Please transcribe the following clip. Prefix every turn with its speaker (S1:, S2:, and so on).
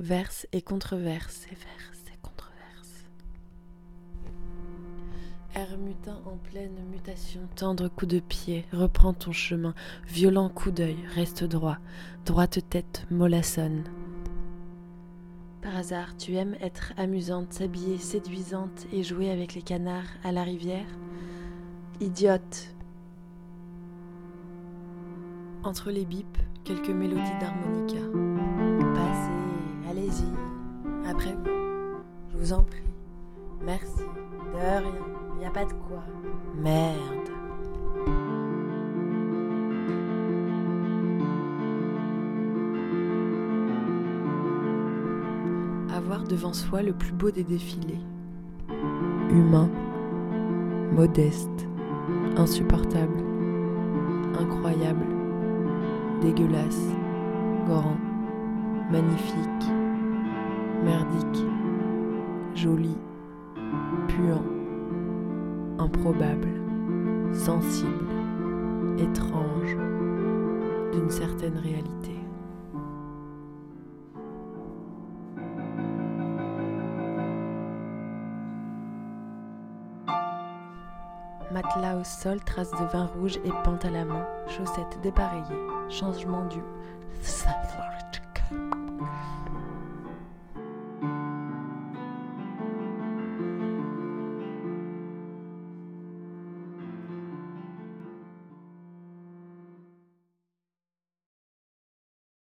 S1: Verse et controverse, et verse et controverse. Air mutin en pleine mutation, tendre coup de pied, reprends ton chemin, violent coup d'œil, reste droit, droite tête, mollassonne. Par hasard, tu aimes être amusante, s'habiller séduisante et jouer avec les canards à la rivière? Idiote Entre les bips, quelques mélodies d'harmonica. Je vous en prie. Merci, de rien, y a pas de quoi. Merde. Avoir devant soi le plus beau des défilés. Humain, modeste, insupportable, incroyable, dégueulasse, grand, magnifique, merdique, joli, puant, improbable, sensible, étrange, d'une certaine réalité. Matelas au sol, traces de vin rouge et pente à la main, chaussettes dépareillées, changement du...